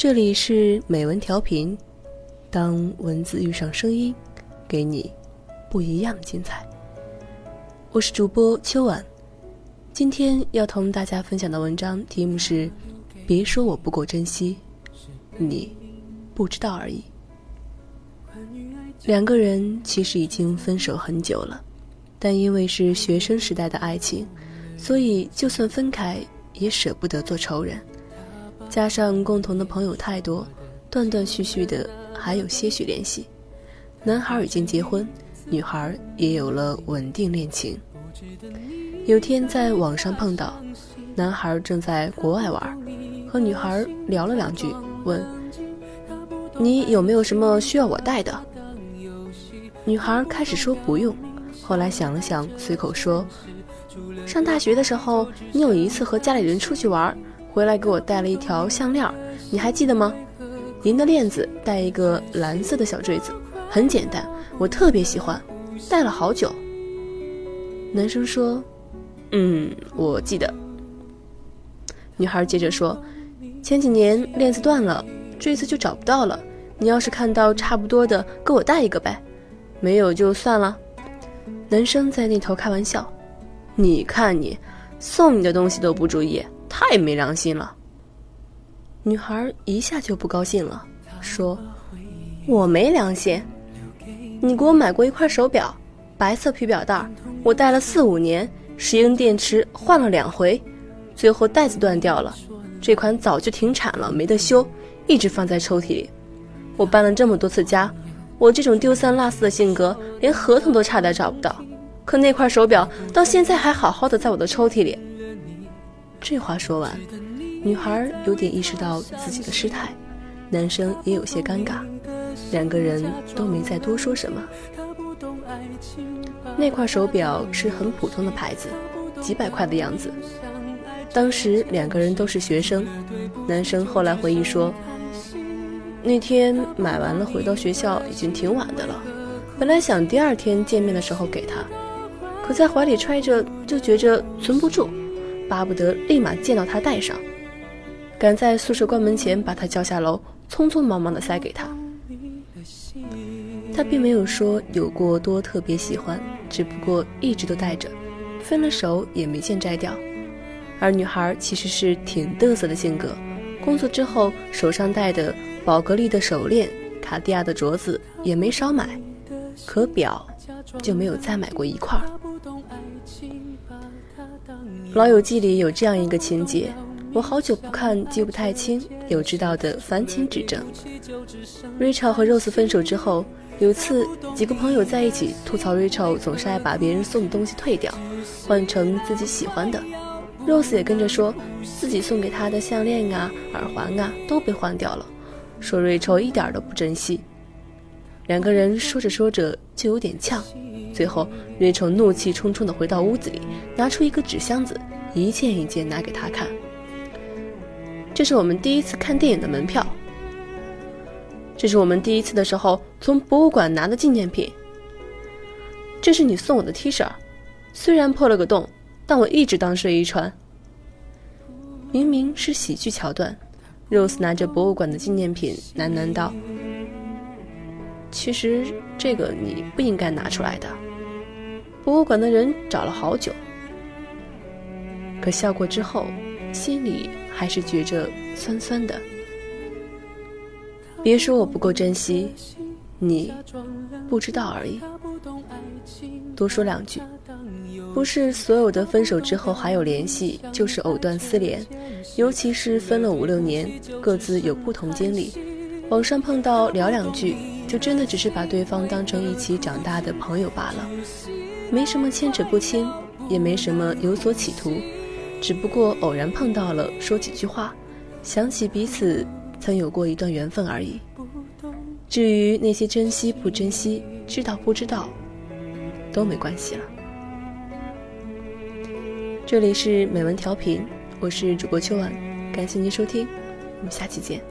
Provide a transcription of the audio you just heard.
这里是美文调频，当文字遇上声音，给你不一样的精彩。我是主播秋晚，今天要同大家分享的文章题目是：别说我不够珍惜，你不知道而已。两个人其实已经分手很久了，但因为是学生时代的爱情，所以就算分开也舍不得做仇人。加上共同的朋友太多，断断续续的还有些许联系。男孩已经结婚，女孩也有了稳定恋情。有天在网上碰到，男孩正在国外玩，和女孩聊了两句，问：“你有没有什么需要我带的？”女孩开始说不用，后来想了想，随口说：“上大学的时候，你有一次和家里人出去玩。”回来给我带了一条项链，你还记得吗？银的链子，带一个蓝色的小坠子，很简单，我特别喜欢，戴了好久。男生说：“嗯，我记得。”女孩接着说：“前几年链子断了，坠子就找不到了。你要是看到差不多的，给我带一个呗，没有就算了。”男生在那头开玩笑：“你看你，送你的东西都不注意。”太没良心了！女孩一下就不高兴了，说：“我没良心？你给我买过一块手表，白色皮表带，我戴了四五年，石英电池换了两回，最后带子断掉了。这款早就停产了，没得修，一直放在抽屉里。我搬了这么多次家，我这种丢三落四的性格，连合同都差点找不到。可那块手表到现在还好好的在我的抽屉里。”这话说完，女孩有点意识到自己的失态，男生也有些尴尬，两个人都没再多说什么。那块手表是很普通的牌子，几百块的样子。当时两个人都是学生，男生后来回忆说，那天买完了回到学校已经挺晚的了，本来想第二天见面的时候给他，可在怀里揣着就觉着存不住。巴不得立马见到他戴上，赶在宿舍关门前把他叫下楼，匆匆忙忙的塞给他。他并没有说有过多特别喜欢，只不过一直都戴着，分了手也没见摘掉。而女孩其实是挺嘚瑟的性格，工作之后手上戴的宝格丽的手链、卡地亚的镯子也没少买，可表就没有再买过一块。《老友记》里有这样一个情节，我好久不看，记不太清，有知道的烦请指正。Rachel 和 Rose 分手之后，有次几个朋友在一起吐槽 Rachel 总是爱把别人送的东西退掉，换成自己喜欢的。Rose 也跟着说自己送给她的项链啊、耳环啊都被换掉了，说 Rachel 一点都不珍惜。两个人说着说着就有点呛。最后，瑞秋怒气冲冲地回到屋子里，拿出一个纸箱子，一件一件拿给他看。这是我们第一次看电影的门票。这是我们第一次的时候从博物馆拿的纪念品。这是你送我的 T 恤，虽然破了个洞，但我一直当睡衣穿。明明是喜剧桥段，Rose 拿着博物馆的纪念品喃喃道。其实这个你不应该拿出来的。博物馆的人找了好久，可笑过之后，心里还是觉着酸酸的。别说我不够珍惜，你不知道而已。多说两句，不是所有的分手之后还有联系就是藕断丝连，尤其是分了五六年，各自有不同经历，网上碰到聊两句。就真的只是把对方当成一起长大的朋友罢了，没什么牵扯不清，也没什么有所企图，只不过偶然碰到了，说几句话，想起彼此曾有过一段缘分而已。至于那些珍惜不珍惜，知道不知道，都没关系了。这里是美文调频，我是主播秋晚，感谢您收听，我们下期见。